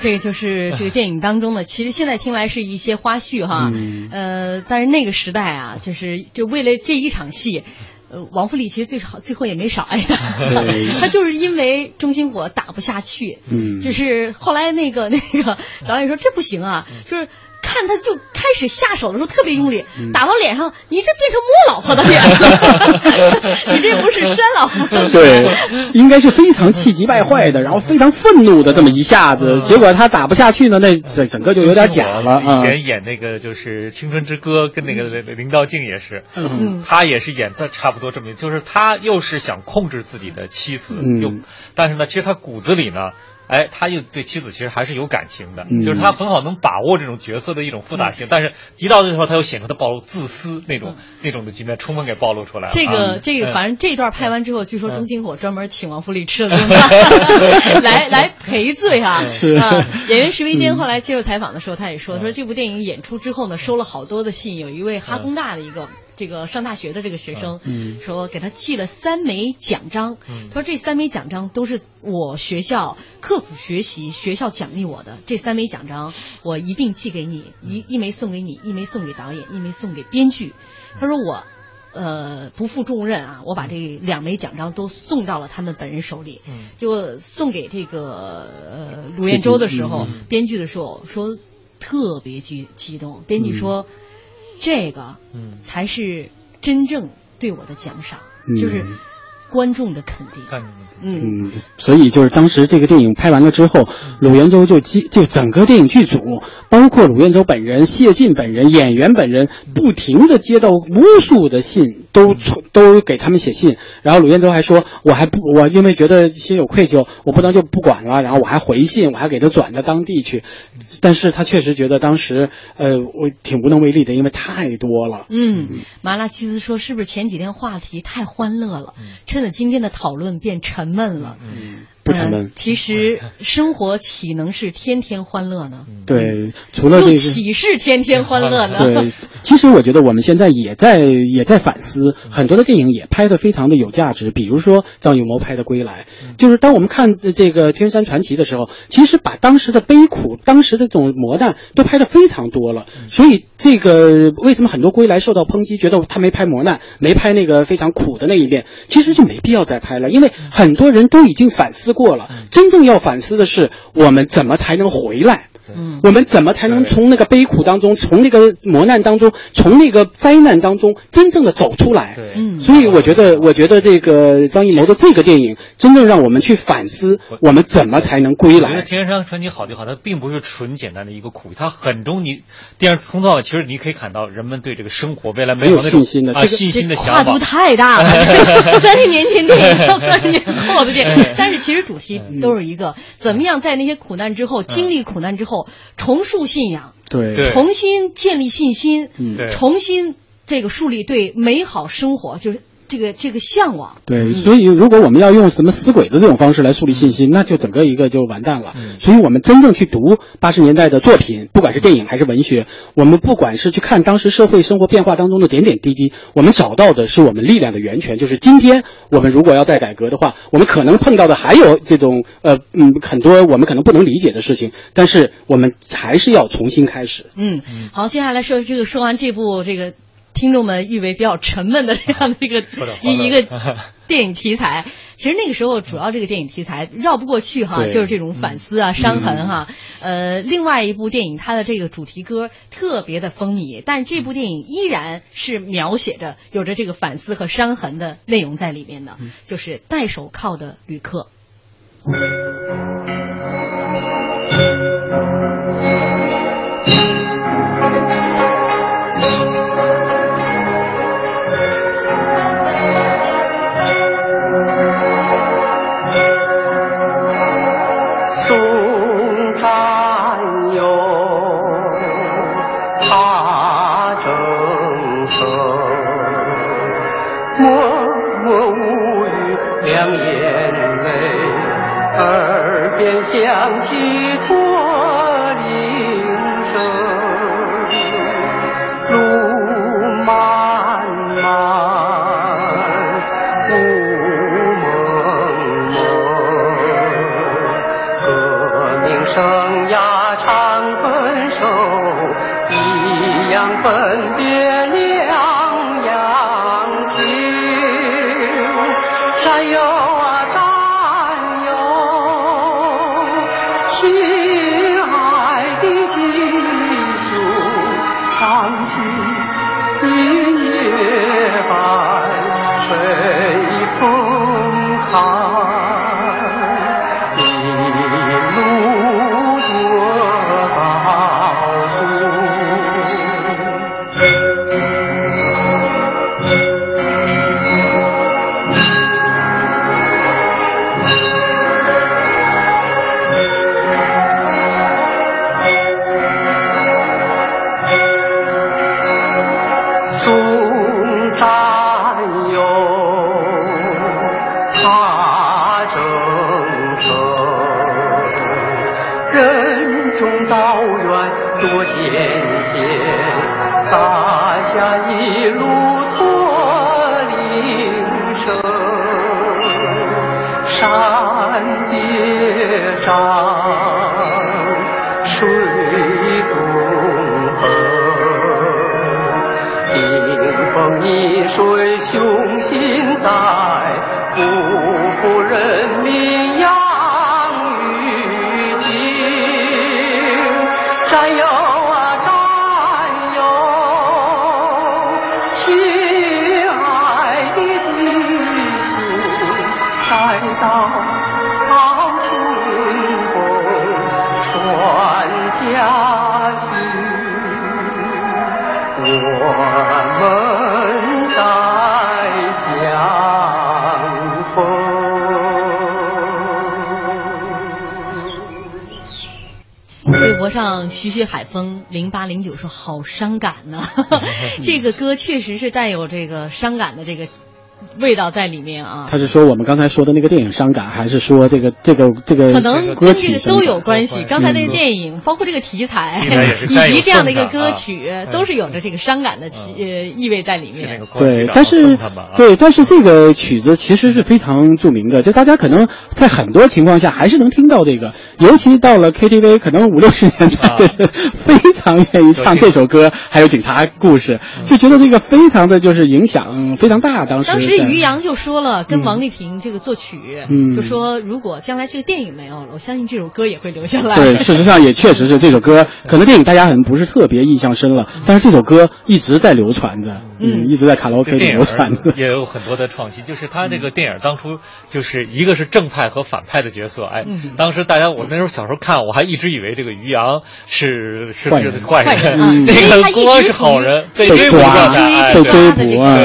这个就是这个电影当中的，其实现在听来是一些花絮哈，呃，但是那个时代啊，就是就为了这一场戏。呃，王富丽其实最好最后也没少挨打，他就是因为钟心火打不下去，嗯，就是后来那个 那个导演说这不行啊，就是看他就开始下手的时候特别用力，打到脸上，你这变成摸老婆的脸了，你这不是扇老婆，对，应该是非常气急败坏的，然后非常愤怒的这么一下子，结果他打不下去呢，那整整个就有点假了以前演那个就是《青春之歌》，跟那个林道静也是，嗯，他也是演的差不多这么，就是他又是想控制自己的妻子，嗯又，但是呢，其实他骨子里呢。哎，他又对妻子其实还是有感情的，嗯。就是他很好能把握这种角色的一种复杂性，但是一到这时候他又显出他暴露自私那种、那种的局面，充分给暴露出来了。这个啊。这个，嗯。反正这段拍完之后，据说钟心火专门请王富利吃了顿饭，来来赔罪啊！是。啊，演员石维坚嗯。后来接受采访的时候，他也说，说这部电影演出之后呢，收了好多的信，有一位哈工大的一个。这个上大学的这个学生，嗯说给他寄了三枚奖章，他说这三枚奖章都是我学校刻苦学习，学校奖励我的，这三枚奖章我一并寄给你，一一枚送给你，一枚送给导演，一枚送给编剧。他说我。呃，不负重任啊！我把这两枚奖章都送到了他们本人手里。嗯就送给这个呃卢彦洲的时候，嗯编剧的时候说特别激激动。编剧说，这个嗯。才是真正对我的奖赏，嗯就是观众的肯定。嗯，嗯，所以就是当时这个电影拍完了之后，鲁彦洲就基就整个电影剧组，包括鲁彦洲本人、谢晋本人、演员本人，不停的接到无数的信，都传都给他们写信。然后鲁彦洲还说，我还不我因为觉得心有愧疚，我不能就不管了，然后我还回信，我还给他转到当地去。但是他确实觉得当时呃我挺无能为力的，因为太多了。嗯，麻辣鸡丝说，是不是前几天话题太欢乐了，那今天的讨论变沉闷了？嗯，不沉闷呃。其实生活岂能是天天欢乐呢？对，除了这又个。岂是天天欢乐呢？对，其实我觉得我们现在也在也在反思，很多的电影也拍得非常的有价值。比如说张艺谋拍的《归来》，就是当我们看这个《天山传奇》的时候，其实把当时的悲苦、当时的这种磨难都拍得非常多了。所以这个为什么很多《归来》受到抨击，觉得他没拍磨难，没拍那个非常苦的那一面，其实就没必要再拍了，因为很多人都已经反思过了。真正要反思的是，我们怎么才能回来。嗯，我们怎么才能从那个悲苦当中，从那个磨难当中，从那个灾难当中真正的走出来？对，嗯，所以我觉得，我觉得这个张艺谋的这个电影，真正让我们去反思，我。们怎么才能归我觉得《来？天山传奇》好就好，它并不是纯简单的一个苦，它很中你电视从头到，其实你可以看到人们对这个生活未来美好那种很有信心的啊这个信心的跨想法。度。太大了，三十年前电影到三十年后的电影，但是其实主题都是一个，怎么样在那些苦难之后，经历苦难之后，重塑信仰，对。对。重新建立信心，嗯。对。重新这个树立对美好生活，就是这个这个向往。对，所以如果我们要用什么死鬼的这种方式来树立信心，那就整个一个就完蛋了。所以我们真正去读八十年代的作品，不管是电影还是文学，我们不管是去看当时社会生活变化当中的点点滴滴，我们找到的是我们力量的源泉。就是今天我们如果要再改革的话，我们可能碰到的还有这种呃嗯很多我们可能不能理解的事情，但是我们还是要重新开始。嗯，好，接下来说这个说完这部这个。听众们誉为比较沉闷的这样的一个 一一个电影题材。其实那个时候主要这个电影题材绕不过去哈，就是这种反思啊、伤痕哈。呃，另外一部电影它的这个主题歌特别的风靡，但是这部电影依然是描写着有着这个反思和伤痕的内容在里面的，就是《戴手铐的旅客》。下一路驼铃声山叠嶂水纵横。顶封逆水雄心在不负人民上徐徐海峰零八零九说好伤感呢，这个歌确实是带有这个伤感的这个。味道在里面啊！他是说我们刚才说的那个电影伤感，还是说这个这个这个可能跟这个都有关系？刚才那个电影，包括这个题材，以及这样的一个歌曲，都是有着这个伤感的气呃意味在里面。对，但是对，但是这个曲子其实是非常著名的，就大家可能在很多情况下还是能听到这个，尤其到了 KTV，可能五六十年代 非常愿意唱这首歌，还有警察故事，就觉得这个非常的就是影响非常大。当时。这于洋就说了，跟王丽萍这个作曲，嗯。就说如果将来这个电影没有了，我相信这首歌也会留下来。对，事实上也确实是这首歌，可能电影大家可能不是特别印象深了，但是这首歌一直在流传着，嗯，一直在卡拉 OK 里流传着。也有很多的创新，就是他这个电影当初就是一个是正派和反派的角色，哎，当时大家我那时候小时候看，我还一直以为这个于洋是是坏人，坏人，这个郭是好人，被抓被追捕啊，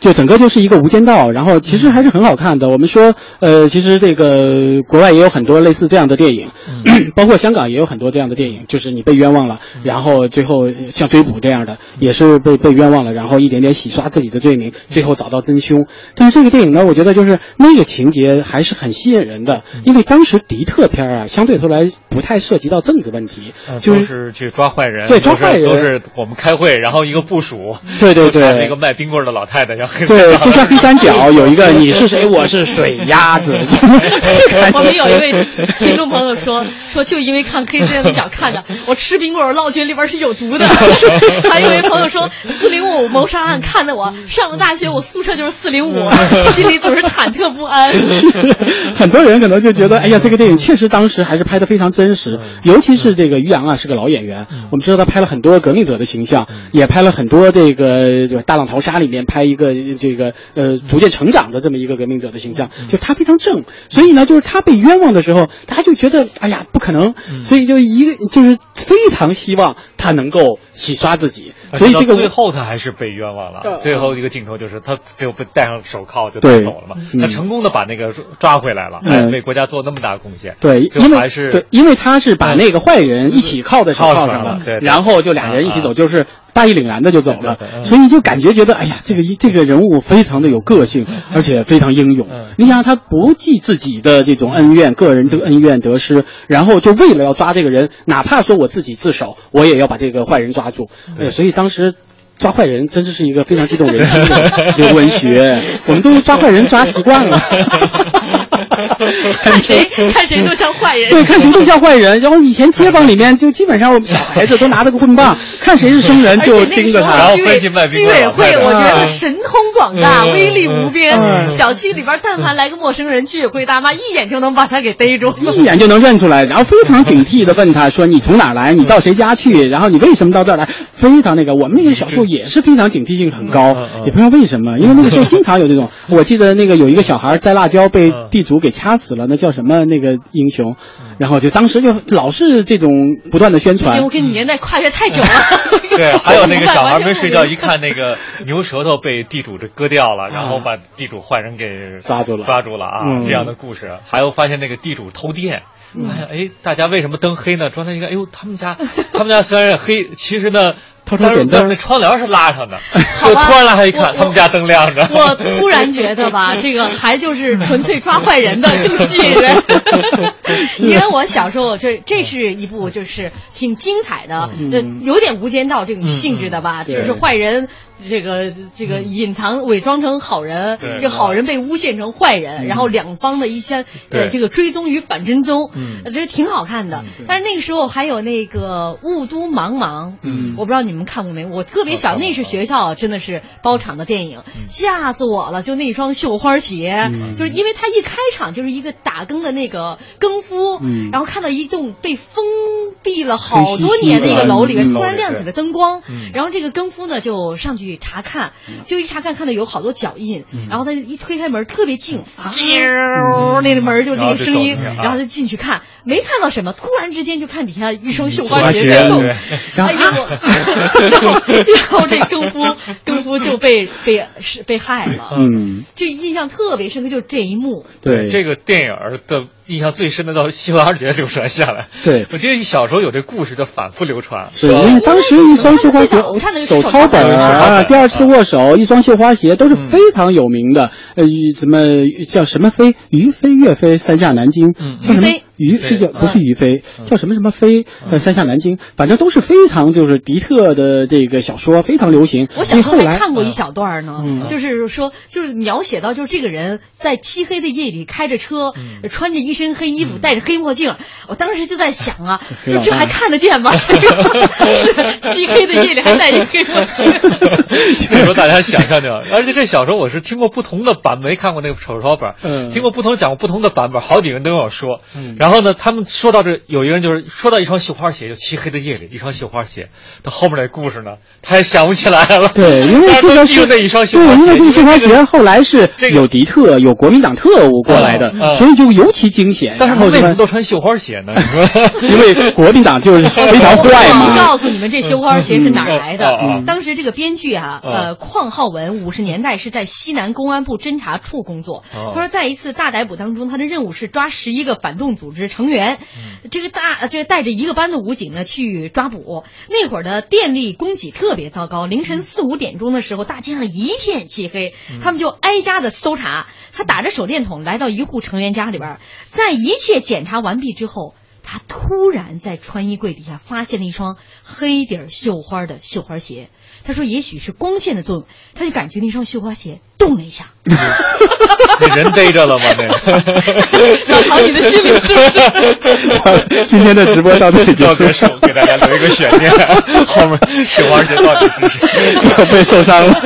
就整个就是一个无间道，然后其实还是很好看的。我们说，呃，其实这个国外也有很多类似这样的电影，包括香港也有很多这样的电影，就是你被冤枉了，然后最后像追捕这样的，也是被被冤枉了，然后一点点洗刷自己的罪名，最后找到真凶。但是这个电影呢，我觉得就是那个情节还是很吸引人的，因为当时敌特片啊，相对说来不太涉及到政治问题，就是去抓坏人，对抓坏人。都是我们开会，然后一个部署，对对对，那个卖冰棍的老太太要对，就像黑三角有一个你是谁，我是水鸭子，我们有一位听众朋友说说，就因为看黑三角看的，我吃冰棍烙觉里边是有毒的。还有一位朋友说，四零五谋杀案看的我上了大学，我宿舍就是四零五，心里总是忐忑不安。很多人可能就觉得，哎呀，这个电影确实当时还是拍的非常真实，尤其是这个于洋啊，是个老演员，我们知道他拍了很多革命者的形象，也拍了很多这个就大浪淘沙里面拍一个这个呃逐渐成长的这么一个革命者的形象，就他非常正，所以呢，就是他被冤枉的时候，他就觉得哎呀不可能，所以就一个就是非常希望他能够洗刷自己，所以这个最后他还是被冤枉了。最后一个镜头就是他最后被戴上手铐就对。走了嘛，他成功的把那个抓回来了，哎，为国家做那么大贡献。对，因为是对，因为他是把那个坏人一起铐在手铐上了，然后就俩人一起走，就是大义凛然的就走了，所以就感觉觉得哎呀，这个这个人物非常的有个性，而且非常英勇。你想他不计自己的这种恩怨，个人的恩怨得失，然后就为了要抓这个人，哪怕说我自己自首，我也要把这个坏人抓住。呃，所以当时。抓坏人真的是一个非常激动人心的 一个文学，我们都抓坏人抓习惯了。看谁看谁都像坏人，对，看谁都像坏人。然后以前街坊里面就基本上我们小孩子都拿着个棍棒，看谁是生人就盯着他。然后分析卖居委会我觉得神通广大，威力无边。小区里边但凡来个陌生人，居委会大妈一眼就能把他给逮住，一眼就能认出来，然后非常警惕的问他说：“你从哪来？你到谁家去？然后你为什么到这儿来？”非常那个，我们那个小时候也是非常警惕性很高，也不知道为什么，因为那个时候经常有这种。我记得那个有一个小孩摘辣椒被地主给掐死了，那叫什么那个英雄？然后就当时就老是这种不断的宣传。行，我跟你年代跨越太久了。对，还有那个小孩没睡觉，一看那个牛舌头被地主这割掉了，然后把地主坏人给抓住了，抓住了啊！这样的故事，还有发现那个地主偷电。发现哎，大家为什么灯黑呢？转头一看，哎呦，他们家，他们家虽然黑，其实呢，偷偷点灯，那窗帘是拉上的。就突然拉开一看，他们家灯亮着。我突然觉得吧，这个还就是纯粹抓坏人的 更吸引人。因为我小时候，这这是一部就是挺精彩的，有点《无间道》这种性质的吧，就是坏人。这个这个隐藏伪装成好人，这好人被诬陷成坏人，然后两方的一些呃这个追踪与反追踪，这是挺好看的。但是那个时候还有那个雾都茫茫，我不知道你们看过没？我特别想，那是学校真的是包场的电影，吓死我了！就那双绣花鞋，就是因为他一开场就是一个打更的那个更夫，然后看到一栋被封闭了好多年的一个楼里面突然亮起了灯光，然后这个更夫呢就上去。查看，就一查看，看到有好多脚印，然后他一推开门，特别静，啾，那个门就那个声音，然后就进去看，没看到什么，突然之间就看底下一双绣花鞋在动，哎呦，然后然后这更夫更夫就被被是被害了，嗯，这印象特别深刻，就是这一幕。对这个电影的印象最深的，到西花节流传下来。对我记得小时候有这故事就反复流传，是因为当时一双绣花鞋手抄本啊。第二次握手，一双绣花鞋都是非常有名的。呃，什么叫什么飞？于飞、岳飞、三下南京，叫什么？于是叫不是于飞，叫什么什么飞？呃，三下南京，反正都是非常就是迪特的这个小说，非常流行。我小时候还看过一小段呢，就是 说，就是描写到，就是这个人在漆黑的夜里开着车，穿着一身黑衣服，戴着黑墨镜。我当时就在想啊，说这还看得见吗？漆黑的夜里还戴着黑墨镜。所以说大家想象就，而且这小时候我是听过不同的版，没看过那个手抄本，听过不同讲过不同的版本，好几个人都有说，然后。然后呢，他们说到这，有一个人就是说到一双绣花鞋，就漆黑的夜里，一双绣花鞋。到后面那故事呢，他也想不起来了。对，因为这个 是那一双绣花鞋，因为这个绣花鞋后来是有敌特、有国民党特务过来的，所以就尤其惊险。但是为什么都穿绣花鞋呢？因为国民党就是非常坏嘛。告诉你们，这绣花鞋是哪来的？当时这个编剧啊，呃，邝浩文五十年代是在西南公安部侦查处工作。他说，在一次大逮捕当中，他的任务是抓十一个反动组织。成员，这个大这个带着一个班的武警呢去抓捕。那会儿的电力供给特别糟糕，凌晨四五点钟的时候，大街上一片漆黑，他们就挨家的搜查。他打着手电筒来到一户成员家里边，在一切检查完毕之后，他突然在穿衣柜底下发现了一双黑底绣花的绣花鞋。他说也许是光线的作用，他就感觉那双绣花鞋动了一下。那人逮着了吗？那个，老陶，你的心里是不是？今天的直播到这里结束，给大家留一个悬念，后面绣花鞋到底是谁？又 被受伤了。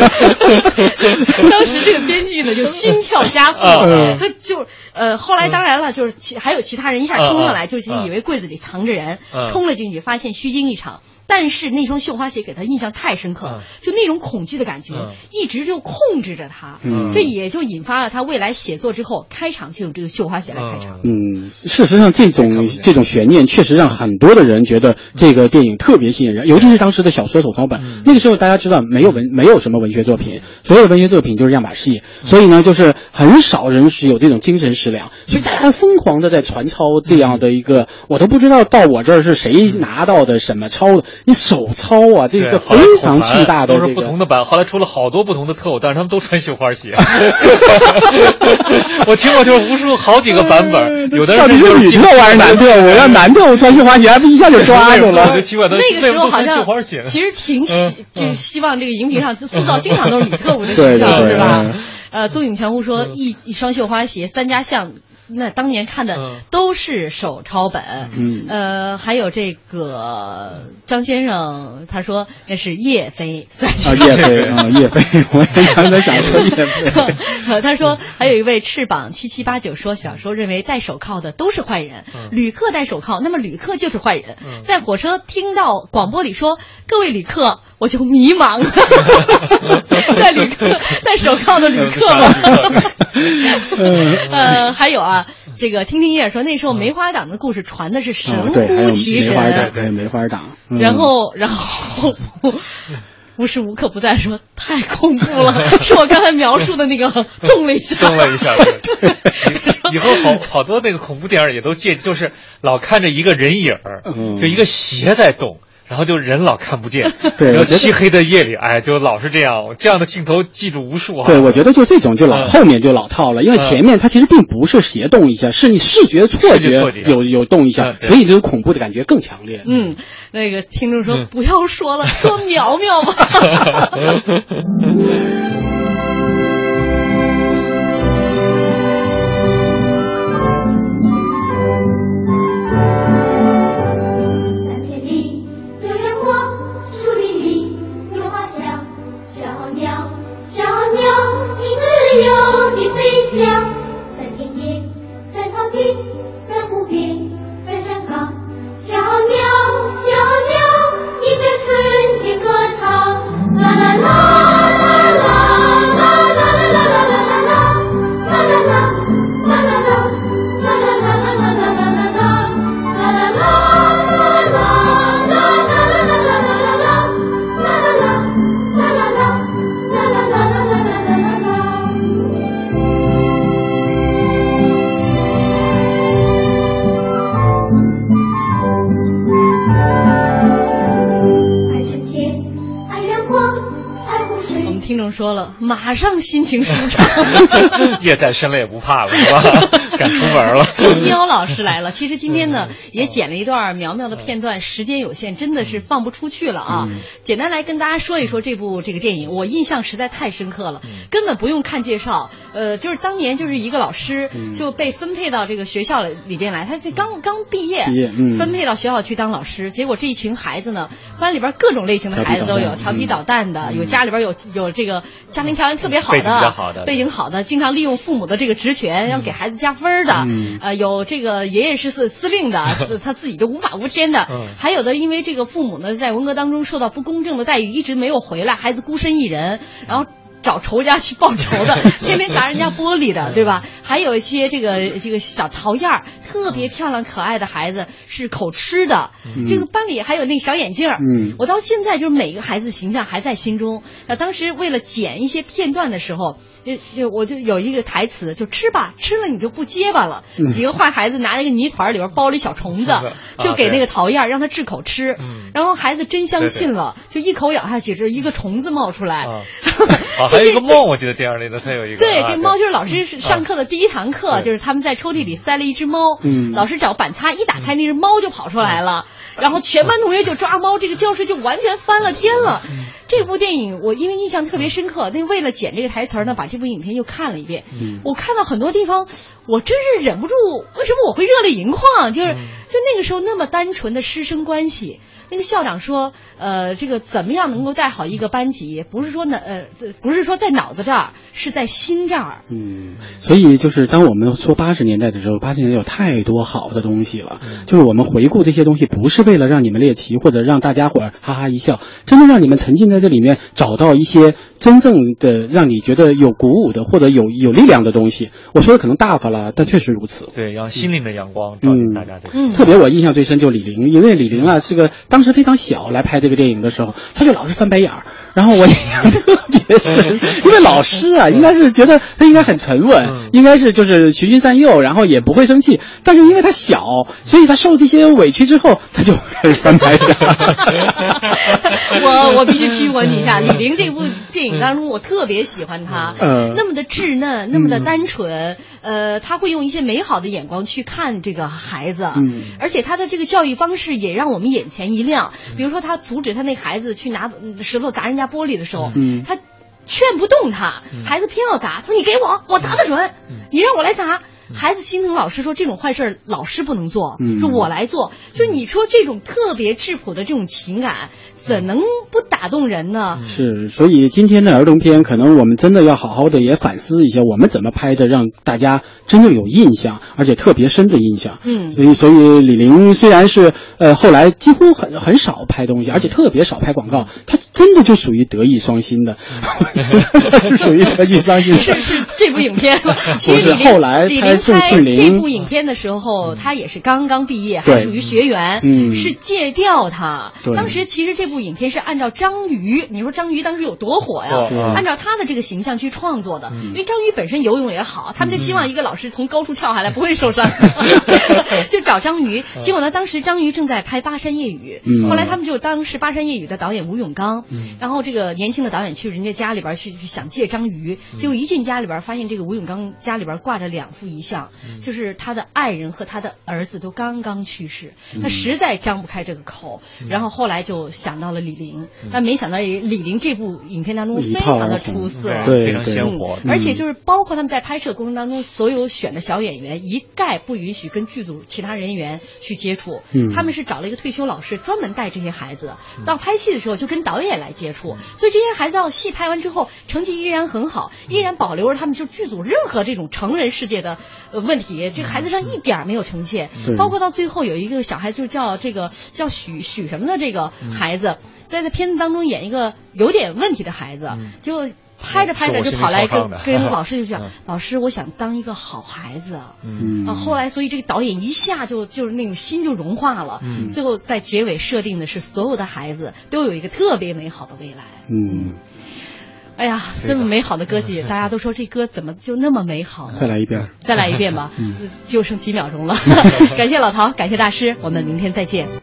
当时这个编剧呢就心跳加速，嗯他就呃后来当然了，就是其还有其他人一下冲上来，嗯就是以为柜子里藏着人嗯，冲了进去，发现虚惊一场。但是那双绣花鞋给他印象太深刻了，就那种恐惧的感觉嗯。一直就控制着他，嗯。这也就引发了他未来写作之后开场就用这个绣花鞋来开场。嗯，事实上，这种这种悬念确实让很多的人觉得这个电影特别吸引人，尤其是当时的小说手抄本。那个时候大家知道没有文没有什么文学作品，所有的文学作品就是样板戏，所以呢，就是很少人是有这种精神食粮，所以大家疯狂的在传抄这样的一个，我都不知道到我这儿是谁拿到的什么抄的，你手抄啊，这个非常巨大的都是。不同的版，后来出了好多不同的特务，但是他们都穿 绣花鞋。我听过就是无数好几个版本，有的到底人就是女特务还是男特务？要男特务穿绣花鞋，还不一下就抓住了那个时候好像其实挺希嗯，就是希望这个荧屏上塑造经常都是女特务的形象，对对是吧嗯？呃，宗颖全乎说一一双绣花鞋，三家巷。那当年看的都是手抄本，嗯。呃，还有这个张先生他说那是叶飞，啊，叶飞啊，叶飞，我也刚才想说叶飞。呃 他说还有一位翅膀七七八九说，小时候认为戴手铐的都是坏人，旅客戴手铐，那么旅客就是坏人。在火车听到广播里说各位旅客，我就迷茫。了，戴旅客戴手铐的旅客吗？呃，还有啊，这个听听叶说那时候梅花党的故事传的是神乎其梅花党，神，对梅花党。嗯然后然后。无时无刻不在说太恐怖了，是我刚才描述的那个动了一下，动了一下。对 以后好好多那个恐怖电影也都借，就是老看着一个人影儿，嗯就一个鞋在动。然后就人老看不见，对然后漆黑的夜里，哎，就老是这样，这样的镜头记住无数啊。对，我觉得就这种就老、嗯后面就老套了，因为前面它其实并不是斜动一下，是你视觉错觉有有动一下，嗯所以这个恐怖的感觉更强烈。嗯，那个听众说、不要说了，说苗苗吧。自由地飞翔，马上心情舒畅。夜再深了也不怕了，是吧？敢出门了。喵老师来了。其实今天呢，也剪了一段苗苗的片段，时间有限，真的是放不出去了啊。简单来跟大家说一说这部这个电影，我印象实在太深刻了，根本不用看介绍。呃，就是当年就是一个老师就被分配到这个学校里里边来，他这刚刚毕业，分配到学校去当老师。结果这一群孩子呢，班里边各种类型的孩子都有，调皮捣蛋的，有家里边有有这个家庭条件特别好背景比较的好的，背景好的，经常利用父母的这个职权，要给孩子加分的，嗯。呃，有这个爷爷是司司令的，自他自己就无法无天的，嗯。还有的因为这个父母呢在文革当中受到不公正的待遇，一直没有回来，孩子孤身一人，然后。找仇家去报仇的，天天砸人家玻璃的，对吧？还有一些这个这个小桃样儿，特别漂亮可爱的孩子是口吃的。嗯这个班里还有那个小眼镜儿，嗯我到现在就是每个孩子形象还在心中。那当时为了剪一些片段的时候，就就我就有一个台词，就吃吧，吃了你就不结巴了。嗯几个坏孩子拿了一个泥团儿里边包了一小虫子啊，就给那个桃样儿让他治口吃嗯。然后孩子真相信了，就一口咬下去，是一个虫子冒出来。啊，啊，还有一个梦，我记得电影里头它有一个。对，啊这猫就是老师上课的第一堂课，就是他们在抽屉里塞了一只猫，嗯老师找板擦一打开，那只猫就跑出来了。然后全班同学就抓猫，这个教室就完全翻了天了。这部电影我因为印象特别深刻，那为了剪这个台词儿呢，把这部影片又看了一遍。嗯我看到很多地方，我真是忍不住，为什么我会热泪盈眶？就是就那个时候那么单纯的师生关系。那个校长说，呃，这个怎么样能够带好一个班级？不是说呢呃，不是说在脑子这儿，是在心这儿。嗯，所以就是当我们说八十年代的时候，八十年代有太多好的东西了。就是我们回顾这些东西，不是为了让你们猎奇或者让大家伙儿哈哈一笑，真的让你们沉浸在这里面，找到一些真正的让你觉得有鼓舞的或者有有力量的东西。我说的可能大发了，但确实如此。对，让心灵的阳光照进大家的。嗯特别我印象最深就李玲，因为李玲啊是个当时非常小来拍这个电影的时候，她就老是翻白眼儿。然后我 印象特别深，因为老师啊，应该是觉得他应该很沉稳，应该是就是循循善诱，然后也不会生气。但是因为他小，所以他受这些委屈之后，他就开始翻白眼儿。我我必须批驳你一下，李玲这部电影当中，我特别喜欢她，嗯那么的稚嫩，那么的单纯，呃，她会用一些美好的眼光去看这个孩子，嗯而且他的这个教育方式也让我们眼前一亮。比如说，他阻止他那孩子去拿嗯石头砸人家玻璃的时候，嗯。她劝不动他，孩子偏要砸，他说：“你给我，我砸得准，你让我来砸。”孩子心疼老师说这种坏事老师不能做，嗯。说我来做。就是你说这种特别质朴的这种情感，怎能不打动人呢？是，所以今天的儿童片，可能我们真的要好好的也反思一下，我们怎么拍的，让大家真正有印象，而且特别深的印象。嗯所以，所以李玲虽然是呃后来几乎很很少拍东西，而且特别少拍广告，她真的就属于德艺 双馨的，是属于德艺双馨的。是是这部影片吗？其实后来拍宋庆龄这部影片的时候，她也是刚刚毕业，还属于学员，嗯是借调她。当时其实这部影片是按照章鱼，你说章鱼当时有多火呀？按照他的这个形象去创作的，因为章鱼本身游泳也好，他们就希望一个老师从高处跳下来不会受伤，就找章鱼。结果呢，当时章鱼正在拍《巴山夜雨》，嗯后来他们就当时《巴山夜雨》的导演吴永刚，然后这个年轻的导演去人家家里边去去想借章鱼，结果一进家里边发现这个吴永刚家里边挂着两副遗像，就是他的爱人和他的儿子都刚刚去世，他实在张不开这个口，然后后来就想到了李玲，但没想到李玲这部影片当中非常的出色，对非常鲜嗯活。而且就是包括他们在拍摄过程当中，所有选的小演员一概不允许跟剧组其他人员去接触，嗯。他们是找了一个退休老师专门带这些孩子，到拍戏的时候就跟导演来接触，所以这些孩子到戏拍完之后，成绩依然很好，依然保留着他们就剧组任何这种成人世界的呃问题，这个孩子上一点儿没有呈现，包括到最后有一个小孩就叫这个叫许许什么的这个孩子，在这片子当中演一个有点问题的孩子，就。拍着拍着就跑来跟跟 老师就讲，老师，我想当一个好孩子。嗯啊，后来所以这个导演一下就就是那种心就融化了。嗯最后在结尾设定的是所有的孩子都有一个特别美好的未来。嗯，哎呀，这么美好的歌曲，大家都说这歌怎么就那么美好呢？再来一遍。再来一遍吧，嗯 就剩几秒钟了。感谢老陶，感谢大师，我们明天再见。